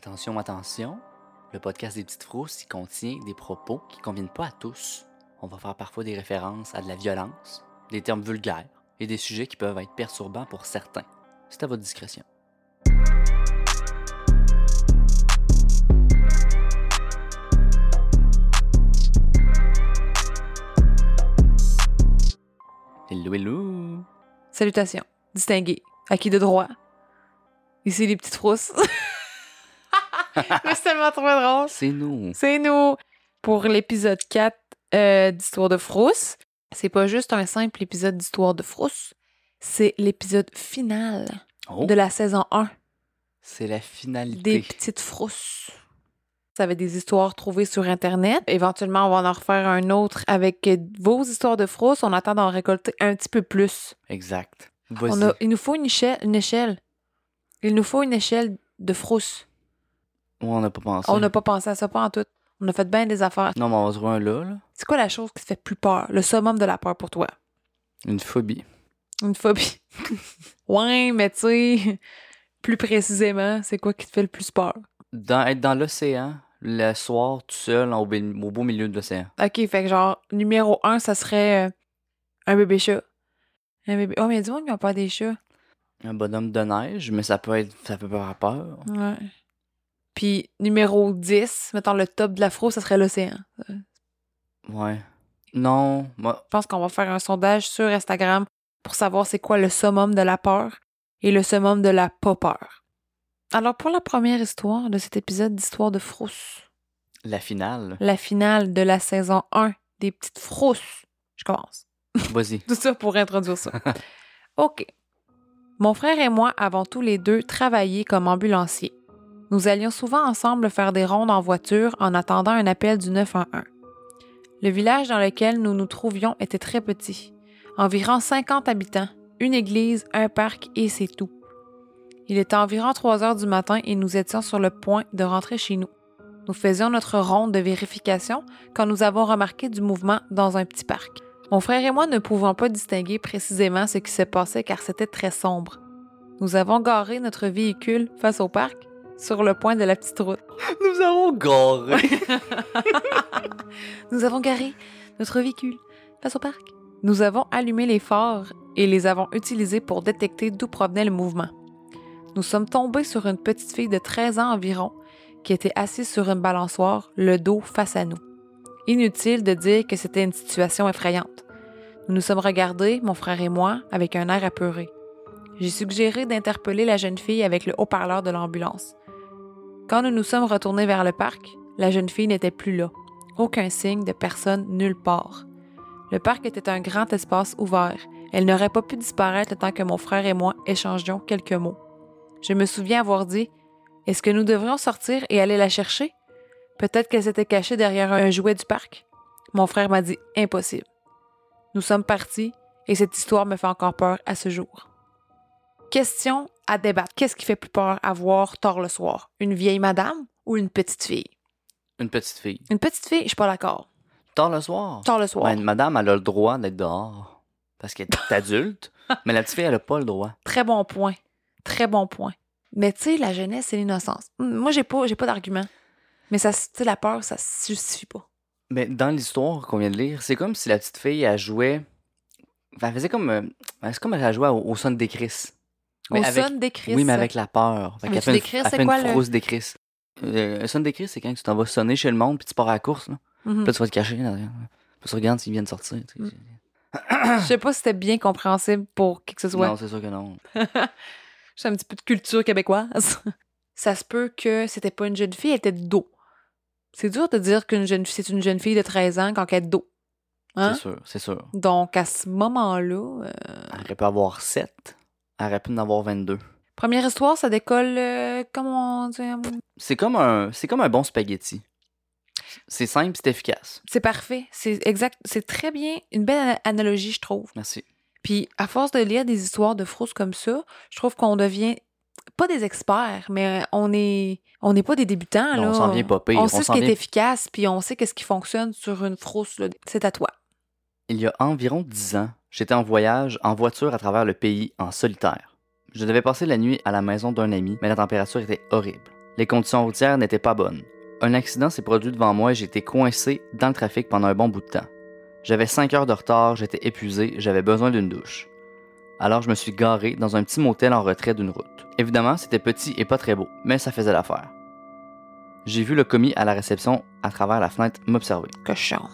Attention, attention, le podcast des petites frousses, il contient des propos qui conviennent pas à tous. On va faire parfois des références à de la violence, des termes vulgaires et des sujets qui peuvent être perturbants pour certains. C'est à votre discrétion. Hello, hello! Salutations, distingués, acquis de droit. Ici les petites frousses. C'est tellement trop drôle. C'est nous! C'est nous pour l'épisode 4 euh, d'Histoire de Frousse. C'est pas juste un simple épisode d'Histoire de Frousse, c'est l'épisode final Oh, de la saison 1 c'est la finalité. des petites frousses. Ça avait des histoires trouvées sur Internet. Éventuellement, on va en refaire un autre avec vos histoires de frousse. On attend d'en récolter un petit peu plus. Exact. On a- il nous faut une échelle, une échelle. Il nous faut une échelle de frousse. Ouais, on n'a pas pensé. On n'a pas pensé à ça, pas en tout. On a fait bien des affaires. Non, mais on va trouver un là, là. C'est quoi la chose qui te fait plus peur? Le summum de la peur pour toi? Une phobie. Une phobie. ouais, mais tu sais, plus précisément, c'est quoi qui te fait le plus peur? Dans, être dans l'océan, le soir, tout seul, au, be- au beau milieu de l'océan. OK, fait que genre, numéro un, ça serait euh, un bébé chat. Un bébé... Oh, mais il y a du monde qui ont peur des chats. Un bonhomme de neige, mais ça peut être. Ça peut avoir peur. Ouais. Puis numéro 10, mettons le top de l'afro, ça serait l'océan. Ouais. Non, moi. Je pense qu'on va faire un sondage sur Instagram pour savoir c'est quoi le summum de la peur et le summum de la pas peur. Alors, pour la première histoire de cet épisode d'Histoire de Frousse, La finale. la finale de la saison 1 des petites frousses, je commence. Vas-y. Tout ça pour introduire ça. OK. Mon frère et moi avons tous les deux travaillé comme ambulanciers. Nous allions souvent ensemble faire des rondes en voiture en attendant un appel du 911. Le village dans lequel nous nous trouvions était très petit. Environ 50 habitants, une église, un parc et c'est tout. Il était environ 3 heures du matin et nous étions sur le point de rentrer chez nous. Nous faisions notre ronde de vérification quand nous avons remarqué du mouvement dans un petit parc. Mon frère et moi ne pouvions pas distinguer précisément ce qui se passait car c'était très sombre. Nous avons garé notre véhicule face au parc, sur le point de la petite route. Nous avons garé. Nous avons garé notre véhicule face au parc. Nous avons allumé les phares et les avons utilisés pour détecter d'où provenait le mouvement. Nous sommes tombés sur une petite fille de 13 ans environ qui était assise sur une balançoire, le dos face à nous. Inutile de dire que c'était une situation effrayante. Nous nous sommes regardés, mon frère et moi, avec un air apeuré. J'ai suggéré d'interpeller la jeune fille avec le haut-parleur de l'ambulance. Quand nous nous sommes retournés vers le parc, la jeune fille n'était plus là. Aucun signe de personne nulle part. Le parc était un grand espace ouvert. Elle n'aurait pas pu disparaître le temps que mon frère et moi échangions quelques mots. Je me souviens avoir dit Est-ce que nous devrions sortir et aller la chercher? Peut-être qu'elle s'était cachée derrière un jouet du parc. Mon frère m'a dit Impossible. Nous sommes partis et cette histoire me fait encore peur à ce jour. Question à débattre. Qu'est-ce qui fait plus peur à voir tard le soir? Une vieille madame ou une petite fille? Une petite fille. Une petite fille, je suis pas d'accord. Tard le soir? Tard le soir. Ouais, une madame, elle a le droit d'être dehors. Parce qu'elle est adulte. mais la petite fille, elle a pas le droit. Très bon point. Très bon point. Mais tu sais, la jeunesse et l'innocence. Hum, Moi, j'ai pas, j'ai pas d'argument. Mais ça, tu sais, la peur, ça se justifie pas. Mais dans l'histoire qu'on vient de lire, c'est comme si la petite fille, elle jouait. Enfin, elle faisait comme. euh, C'est comme elle jouait au, au son des Chris. Mais Au avec- son des crises. Oui, mais avec la peur. Fait Veux-tu qu'elle fait une, elle fait quoi, une le- frousse des Chris. Euh, un son des Chris, c'est quand tu t'en vas sonner chez le monde puis tu pars à la course. Là. Mhm. Puis là, tu vas te cacher. Là, puis tu regardes s'ils viennent sortir. tu sais. Je sais pas si c'était bien compréhensible pour qui que ce soit. Non, c'est sûr que non. J'ai un petit peu de culture québécoise. ça se peut que c'était pas une jeune fille, elle était de dos. C'est dur de dire qu'une jeune c'est une jeune fille de 13 ans quand elle est de dos. Hein? C'est sûr, c'est sûr. Donc, à ce moment-là, euh, Elle aurait pu avoir 7. Elle aurait pu en avoir 22. première histoire, ça décolle, euh, comment on dit, euh, C'est comme un, c'est comme un bon spaghetti. C'est simple, c'est efficace. C'est parfait. C'est exact. C'est très bien. Une belle ana- analogie, je trouve. Merci. Puis, à force de lire des histoires de frousses comme ça, je trouve qu'on devient pas des experts, mais on est on n'est pas des débutants. Non, là. on s'en vient pas pire. On On sait ce qui est efficace, puis on sait qu'est-ce qui fonctionne sur une frousse. là. C'est à toi. Il y a environ 10 ans, j'étais en voyage en voiture à travers le pays en solitaire. Je devais passer la nuit à la maison d'un ami, mais la température était horrible. Les conditions routières n'étaient pas bonnes. Un accident s'est produit devant moi et j'ai été coincé dans le trafic pendant un bon bout de temps. J'avais 5 heures de retard, j'étais épuisé, j'avais besoin d'une douche. Alors je me suis garé dans un petit motel en retrait d'une route. Évidemment, c'était petit et pas très beau, mais ça faisait l'affaire. J'ai vu le commis à la réception à travers la fenêtre m'observer. Cochon.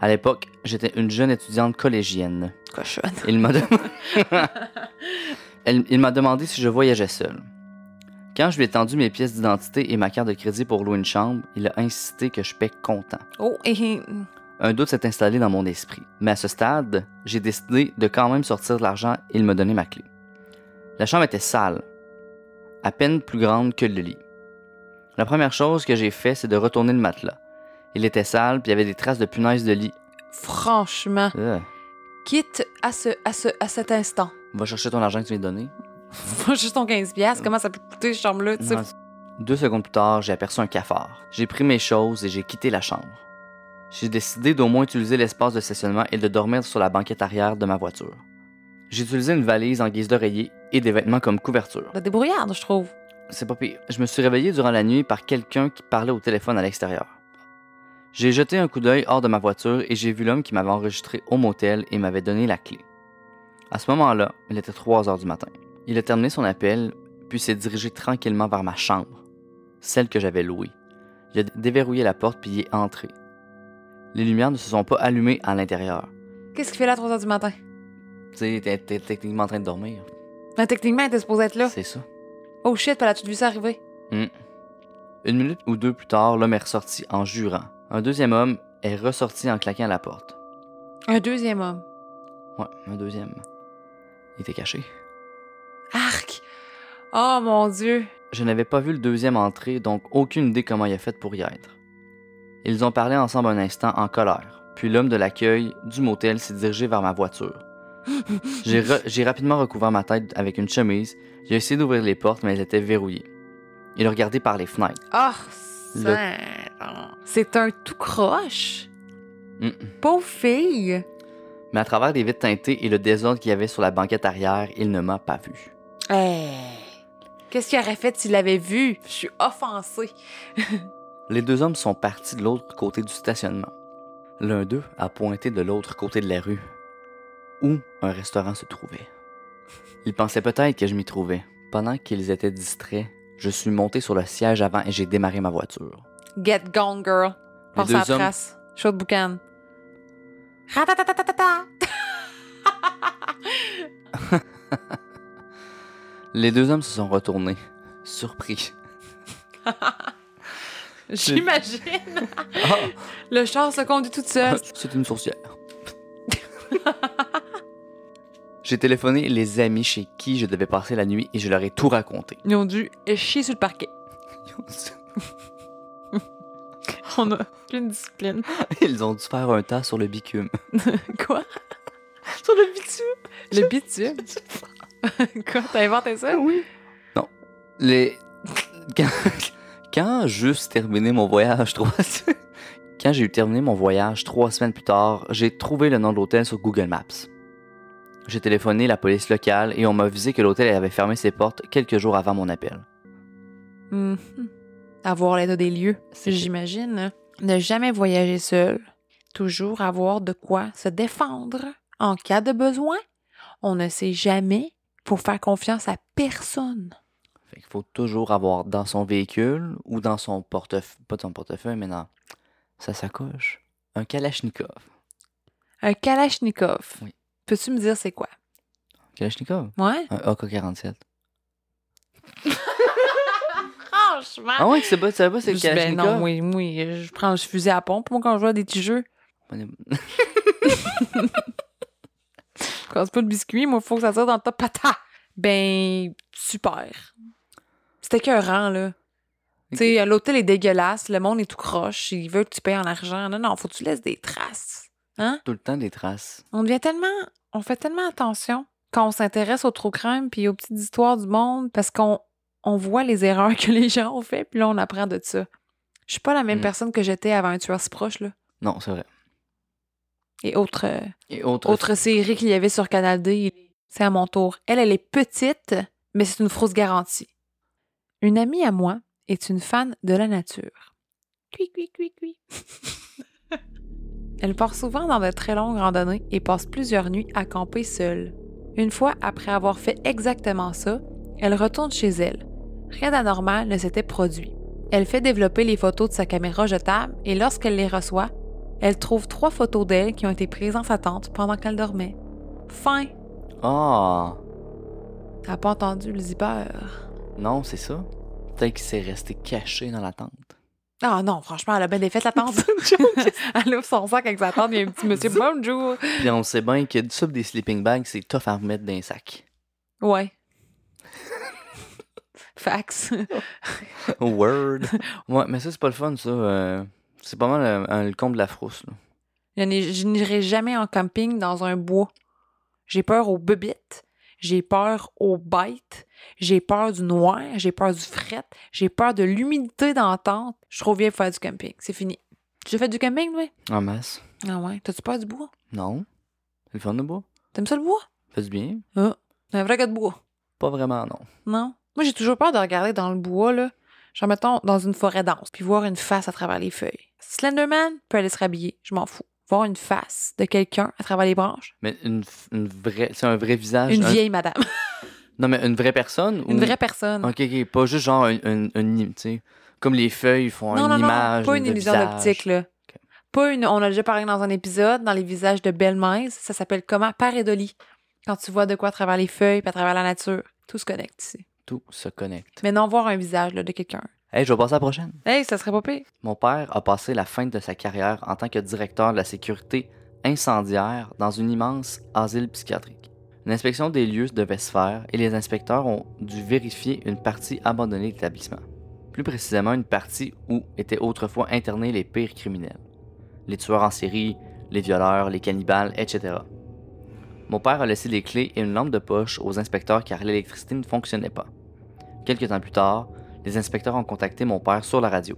À l'époque, j'étais une jeune étudiante collégienne. Cochonne. Il m'a demandé si je voyageais seul. Quand je lui ai tendu mes pièces d'identité et ma carte de crédit pour louer une chambre, il a insisté que je paie comptant. Oh, et. Un doute s'est installé dans mon esprit, mais à ce stade, j'ai décidé de quand même sortir de l'argent et il m'a donné ma clé. La chambre était sale, à peine plus grande que le lit. La première chose que j'ai fait, c'est de retourner le matelas. Il était sale, puis il y avait des traces de punaise de lit. Franchement, Euh, quitte à, ce, à, ce, à cet instant. va chercher ton argent que tu viens de donner. Faut juste ton 15$, piastres, comment ça peut coûter, cette chambre-là, tu sais? Ouais. Deux secondes plus tard, j'ai aperçu un cafard. J'ai pris mes choses et j'ai quitté la chambre. J'ai décidé d'au moins utiliser l'espace de stationnement et de dormir sur la banquette arrière de ma voiture. J'ai utilisé une valise en guise d'oreiller et des vêtements comme couverture. La débrouillarde, je trouve. C'est pas pire. Je me suis réveillé durant la nuit par quelqu'un qui parlait au téléphone à l'extérieur. J'ai jeté un coup d'œil hors de ma voiture et j'ai vu l'homme qui m'avait enregistré au motel et m'avait donné la clé. À ce moment-là, il était 3 heures du matin. Il a terminé son appel, puis s'est dirigé tranquillement vers ma chambre, celle que j'avais louée. Il a déverrouillé la porte puis y est entré. Les lumières ne se sont pas allumées à l'intérieur. Qu'est-ce qu'il fait là à 3h du matin? Tu sais, t'es techniquement en train de dormir. Ben, techniquement, il était supposé être là. C'est ça. Oh shit, puis as-tu vu ça arriver? Hmm. Une minute ou deux plus tard, l'homme est ressorti en jurant. Un deuxième homme est ressorti en claquant la porte. Un deuxième homme. Ouais, un deuxième. Il était caché. Arc! Oh mon dieu! Je n'avais pas vu le deuxième entrer, donc aucune idée comment il a fait pour y être. Ils ont parlé ensemble un instant en colère, puis l'homme de l'accueil du motel s'est dirigé vers ma voiture. J'ai re- rapidement recouvert ma tête avec une chemise, j'ai essayé d'ouvrir les portes, mais elles étaient verrouillées. Il a regardé par les fenêtres. Ah! Le- C'est un tout croche! Mm. Pauvre fille! Mais à travers les vitres teintées et le désordre qu'il y avait sur la banquette arrière, il ne m'a pas vu. Hey! Qu'est-ce qu'il aurait fait s'il l'avait vu? Je suis offensée. Les deux hommes sont partis de l'autre côté du stationnement. L'un d'eux a pointé de l'autre côté de la rue, où un restaurant se trouvait. Ils pensaient peut-être que je m'y trouvais. Pendant qu'ils étaient distraits, je suis monté sur le siège avant et j'ai démarré ma voiture. Get gone, girl. Passe à la hommes- trace. Chaud de boucan. Les deux hommes se sont retournés, surpris. J'imagine. Ah, Le char se conduit toute seule. c'est une sourcière. J'ai téléphoné les amis chez qui je devais passer la nuit et je leur ai tout raconté. Ils ont dû chier sur le parquet. On a pleine discipline. Ils ont dû faire un tas sur le bitume. Quoi? Sur le bitume? Le bitume? Quoi? T'as inventé ça? oui. Non. Les. Quand, quand juste terminé mon voyage trois Quand j'ai eu terminé mon voyage trois semaines plus tard, j'ai trouvé le nom de l'hôtel sur Google Maps. J'ai téléphoné la police locale et on m'a avisé que l'hôtel avait fermé ses portes quelques jours avant mon appel. Mhm. Avoir l'état des lieux, j'imagine. Ne jamais voyager seul. Toujours avoir de quoi se défendre en cas de besoin. On ne sait jamais. Faut faire confiance à personne. Fait qu'il faut toujours avoir dans son véhicule ou dans son portefeuille, pas son portefeuille, mais dans sa sacoche, un Kalachnikov. Un Kalachnikov. Oui. Peux-tu me dire c'est quoi? Kalachnikov? Ouais? Un AK-47. Franchement. Ah ouais, c'est pas, c'est pas, c'est le ben Kalachnikov? non, oui, oui. Je prends le fusil à pompe, moi, quand je à des petits jeux. Je casse pas le biscuit, moi, faut que ça tire dans le top pata. Ben, super. C'était écœurant, là. Tu sais, l'hôtel est dégueulasse, le monde est tout croche, il veut que tu payes en argent. Non, non, faut que tu laisses des traces. Hein? Tout le temps des traces. On devient tellement. On fait tellement attention quand on s'intéresse aux true crime puis aux petites histoires du monde parce qu'on on voit les erreurs que les gens ont fait puis là, on apprend de ça. Je suis pas la même Mm. personne que j'étais avant un tueur si proche, là. Non, c'est vrai. Et autre, euh, Et autre, autre série qu'il y avait sur Canal D, c'est à mon tour. Elle, elle est petite, mais c'est une frousse garantie. Une amie à moi est une fan de la nature. Cui, cui, cui, cui. Elle part souvent dans de très longues randonnées et passe plusieurs nuits à camper seule. Une fois après avoir fait exactement ça, elle retourne chez elle. Rien d'anormal ne s'était produit. Elle fait développer les photos de sa caméra jetable et lorsqu'elle les reçoit, elle trouve trois photos d'elle qui ont été prises dans sa tente pendant qu'elle dormait. Fin. Ah, T'as pas entendu le zipper? non, c'est ça. Peut-être qu'il s'est resté caché dans la tente. Ah non, franchement, elle a bien défait la tente. elle ouvre son sac avec sa tente, il y a un petit monsieur bonjour. Puis on sait bien que du sub des sleeping bags, c'est tough à remettre dans un sac. Ouais. Fax. Word. ouais, mais ça, c'est pas le fun, ça. euh, c'est pas mal euh, un- le comble de la frousse. Là. Je n'irai jamais en camping dans un bois. J'ai peur aux bebites, j'ai peur aux bêtes, j'ai peur du noir, j'ai peur du fret, j'ai peur de l'humidité dans la tente. Je vieille pour faire du camping. C'est fini. Tu fait du camping, oui? En masse. Ah ouais. T'as-tu peur du bois? Non. C'est le fun de bois. T'aimes ça le bois? Fait du bien. Un vrai gars de bois. Pas vraiment, non. Non? Moi, j'ai toujours peur de regarder dans le bois, là. Genre, mettons, dans une forêt dense, puis voir une face à travers les feuilles. Slenderman peut aller se rhabiller, je m'en fous. Voir une face de quelqu'un à travers les branches. Mais une, une vraie. C'est un vrai visage. Une un- vieille madame. Non, mais une vraie personne une ou- vraie personne. Ok, ok. Pas juste genre un, un, un- tu sais. Comme les feuilles font non, une non, non, image. pas une illusion d'optique, là. Pas une. On a déjà parlé dans un épisode, dans les visages de Belle Maise. Ça s'appelle comment? Pareidolie. Quand tu vois de quoi à travers les feuilles, puis à travers la nature. Tout se connecte ici. Tout se connecte. Mais non voir un visage, là, de quelqu'un. Hey, je vais passer à la prochaine. Hey, ça serait pas pire. Mon père a passé la fin de sa carrière en tant que directeur de la sécurité incendiaire dans une immense asile psychiatrique. Une inspection des lieux devait se faire et les inspecteurs ont dû vérifier une partie abandonnée de l'établissement. Plus précisément une partie où étaient autrefois internés les pires criminels. Les tueurs en série, les violeurs, les cannibales, etc. Mon père a laissé les clés et une lampe de poche aux inspecteurs car l'électricité ne fonctionnait pas. Quelques temps plus tard, les inspecteurs ont contacté mon père sur la radio.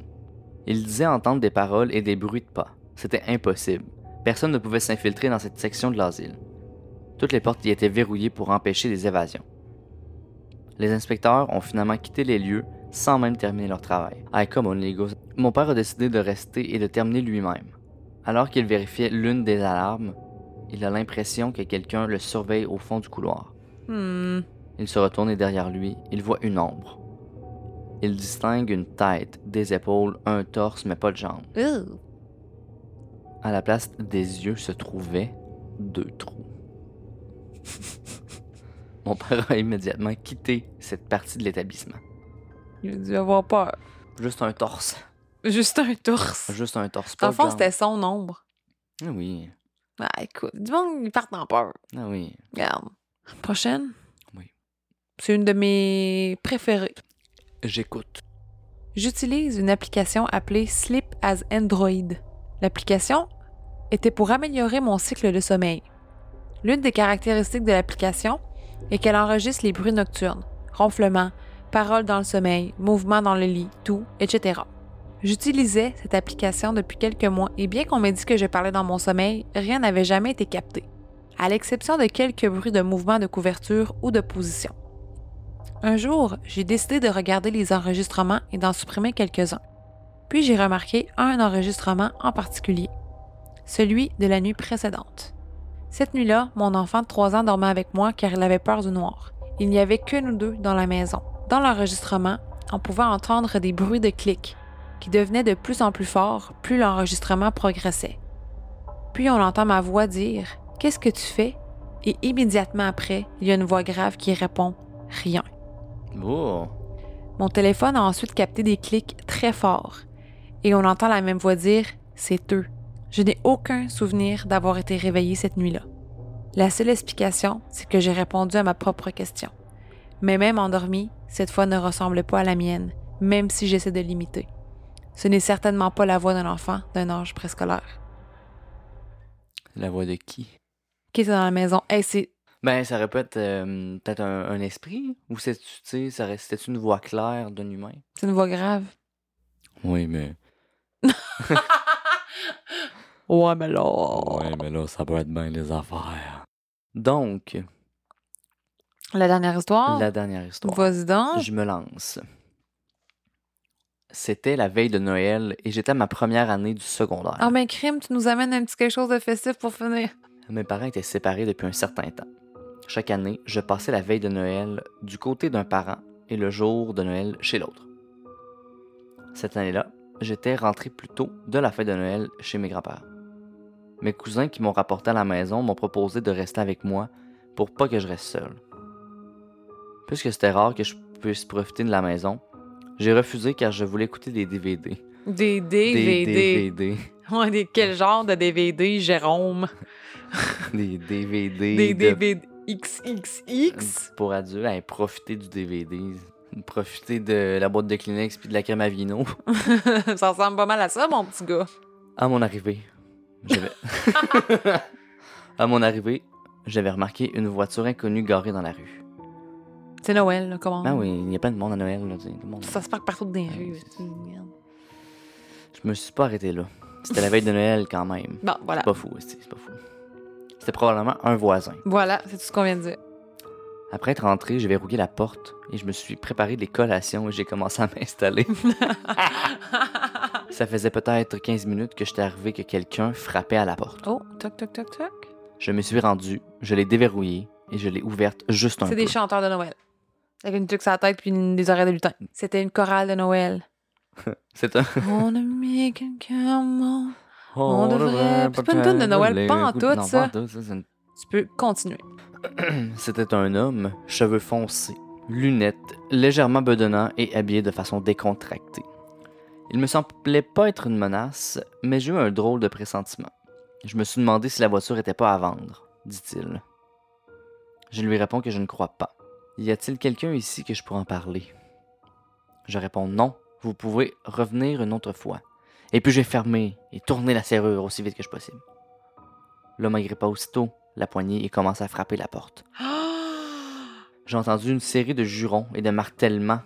Il disait entendre des paroles et des bruits de pas. C'était impossible. Personne ne pouvait s'infiltrer dans cette section de l'asile. Toutes les portes y étaient verrouillées pour empêcher les évasions. Les inspecteurs ont finalement quitté les lieux sans même terminer leur travail. Come on, les gars. Mon père a décidé de rester et de terminer lui-même. Alors qu'il vérifiait l'une des alarmes, il a l'impression que quelqu'un le surveille au fond du couloir. Hmm. Il se retourne et derrière lui, il voit une ombre. Il distingue une tête, des épaules, un torse, mais pas de jambes. À la place des yeux se trouvaient deux trous. Mon père a immédiatement quitté cette partie de l'établissement. Il a dû avoir peur. Juste un torse. Juste un torse. Juste un torse. Dans le fond, c'était son ombre. Ah oui. Ah, écoute, du monde, ils partent en peur. Ah oui. Regarde. Prochaine? Oui. C'est une de mes préférées. J'écoute. J'utilise une application appelée Sleep as Android. L'application était pour améliorer mon cycle de sommeil. L'une des caractéristiques de l'application est qu'elle enregistre les bruits nocturnes, ronflements, paroles dans le sommeil, mouvements dans le lit, tout, etc. J'utilisais cette application depuis quelques mois et bien qu'on m'ait dit que je parlais dans mon sommeil, rien n'avait jamais été capté, à l'exception de quelques bruits de mouvements de couverture ou de position. Un jour, j'ai décidé de regarder les enregistrements et d'en supprimer quelques-uns. Puis j'ai remarqué un enregistrement en particulier, celui de la nuit précédente. Cette nuit-là, mon enfant de 3 ans dormait avec moi car il avait peur du noir. Il n'y avait que nous deux dans la maison. Dans l'enregistrement, on pouvait entendre des bruits de clics qui devenaient de plus en plus forts plus l'enregistrement progressait. Puis on entend ma voix dire Qu'est-ce que tu fais Et immédiatement après, il y a une voix grave qui répond Rien. Oh. Mon téléphone a ensuite capté des clics très forts et on entend la même voix dire C'est eux. Je n'ai aucun souvenir d'avoir été réveillée cette nuit-là. La seule explication, c'est que j'ai répondu à ma propre question. Mais même endormie, cette fois ne ressemble pas à la mienne, même si j'essaie de l'imiter. Ce n'est certainement pas la voix d'un enfant d'un âge préscolaire. La voix de qui? Qui était dans la maison? Hey, c'est. Ben, ça être euh, peut-être un, un esprit, ou c'est, tu sais, ça aurait- c'était une voix claire d'un humain? c'est une voix grave. Oui, mais. Ouais, mais là. Ouais, mais là, ça peut être bien les affaires. Donc, La dernière histoire? la dernière histoire. Vas-y donc. Je me lance. C'était la veille de Noël et j'étais à ma première année du secondaire. Ah, ben, crime, tu nous amènes un petit quelque chose de festif pour finir. Mes parents étaient séparés depuis un certain temps. Chaque année, je passais la veille de Noël du côté d'un parent et le jour de Noël chez l'autre. Cette année-là, j'étais rentré plus tôt de la fête de Noël chez mes grands-parents. Mes cousins qui m'ont rapporté à la maison m'ont proposé de rester avec moi pour pas que je reste seul. Puisque c'était rare que je puisse profiter de la maison, j'ai refusé car je voulais écouter des DVD. Des Des DVD. DVD. Ouais, des, quel genre de DVD, Jérôme? Des DVD. Des de- DVD XXX? Pour adultes, hein, profiter du DVD. Profiter de la boîte de Kleenex puis de la crème à vino. ça ressemble pas mal à ça, mon petit gars. À mon arrivée, j'avais. à mon arrivée, j'avais remarqué une voiture inconnue garée dans la rue. C'est Noël, là, comment? Ah oui, il y a plein de monde à Noël. Là, tu sais, tout le monde. Ça se parque partout dans les rues. Je me suis pas arrêté là. C'était la veille de Noël quand même. Bon, voilà. C'est pas fou, c'est pas fou. C'était probablement un voisin. Voilà, c'est tout ce qu'on vient de dire. Après être rentré, j'ai verrouillé la porte et je me suis préparé des collations et j'ai commencé à m'installer. Ça faisait peut-être 15 minutes que j'étais arrivé que quelqu'un frappait à la porte. oh, toc, toc, toc, toc. Je me suis rendu, je l'ai déverrouillée et je l'ai ouverte juste un C'est peu. des chanteurs de Noël. Avec une tuque sur la tête puis une- des oreilles de lutin. C'était une chorale de Noël. C'est un. On a mis quelqu'un mon- On devrait- c'est pas une toune de Noël, pas en tout, ça. Tu peux continuer. C'était un homme, cheveux foncés, lunettes, légèrement bedonnant et habillé de façon décontractée. Il me semblait pas être une menace, mais j'ai eu un drôle de pressentiment. Je me suis demandé si la voiture était pas à vendre, dit-il. Je lui réponds que je ne crois pas. Y a-t-il quelqu'un ici que je pourrais en parler? Je réponds non, vous pouvez revenir une autre fois. Et puis j'ai fermé et tourné la serrure aussi vite que je possible. L'homme agrippa aussitôt la poignée et commença à frapper la porte. J'ai entendu une série de jurons et de martèlements.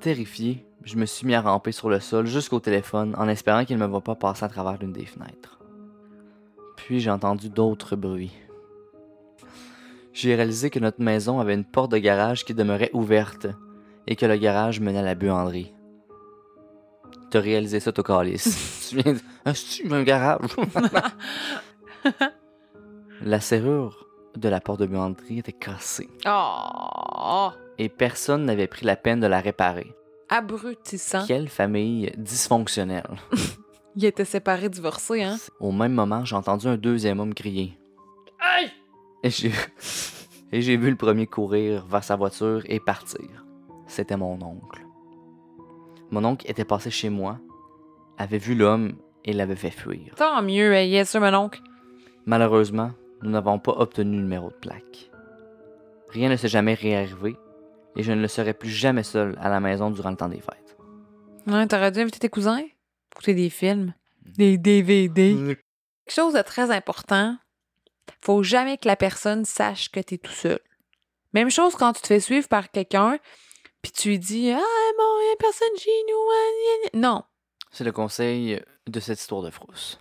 Terrifié, je me suis mis à ramper sur le sol jusqu'au téléphone en espérant qu'il ne me voit pas passer à travers l'une des fenêtres. Puis j'ai entendu d'autres bruits. J'ai réalisé que notre maison avait une porte de garage qui demeurait ouverte et que le garage menait à la buanderie. T'as réalisé ça, toi, calice. tu viens de... Un garage? la serrure de la porte de buanderie était cassée Oh! et personne n'avait pris la peine de la réparer. Abrutissant. Quelle famille dysfonctionnelle. Il était séparé, divorcé, hein? Au même moment, j'ai entendu un deuxième homme crier. Aïe! Et j'ai... et j'ai vu le premier courir vers sa voiture et partir. C'était mon oncle. Mon oncle était passé chez moi, avait vu l'homme et l'avait fait fuir. Tant mieux, hey, yes, sûr, mon oncle. Malheureusement, nous n'avons pas obtenu le numéro de plaque. Rien ne s'est jamais réarrivé et je ne le serai plus jamais seul à la maison durant le temps des fêtes. Ouais, t'aurais dû inviter tes cousins? Écouter des films. Des DVD. Quelque chose de très important, faut jamais que la personne sache que t'es tout seul. Même chose quand tu te fais suivre par quelqu'un, puis tu lui dis Ah, bon, y a personne chez nous. hein. Non. C'est le conseil de cette histoire de frousse.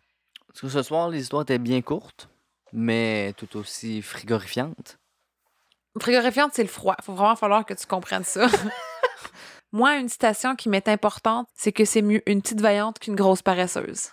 Parce que ce soir, les histoires étaient bien courtes, mais tout aussi frigorifiantes. Frigorifiante, c'est le froid. Faut vraiment falloir que tu comprennes ça. Moi, une citation qui m'est importante, c'est que c'est mieux une petite vaillante qu'une grosse paresseuse.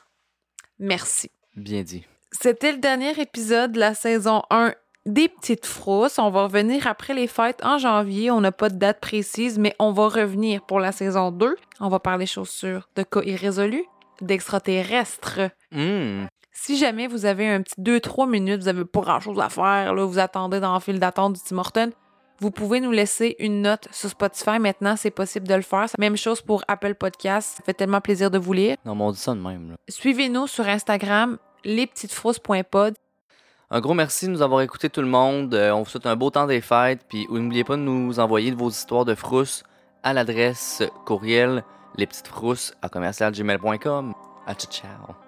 Merci. Bien dit. C'était le dernier épisode de la saison 1 des Petites Frousses. On va revenir après les fêtes en janvier. On n'a pas de date précise, mais on va revenir pour la saison 2. On va parler chaussures de cas irrésolus, d'extraterrestres. Hum, Si jamais vous avez un petit 2-3 minutes, vous n'avez pas grand-chose à faire, là, vous attendez dans le fil d'attente du Tim Hortons, vous pouvez nous laisser une note sur Spotify. Maintenant, c'est possible de le faire. Même chose pour Apple Podcasts. Ça fait tellement plaisir de vous lire. non, mais on dit ça de même. Suivez-nous sur Instagram, lespetitesfrousses.pod. Un gros merci de nous avoir écoutés tout le monde. Euh, on vous souhaite un beau temps des fêtes. Puis n'oubliez pas de nous envoyer vos histoires de frousse à l'adresse courriel lespetitesfrousses à commercialgmail.com. À ciao, ciao.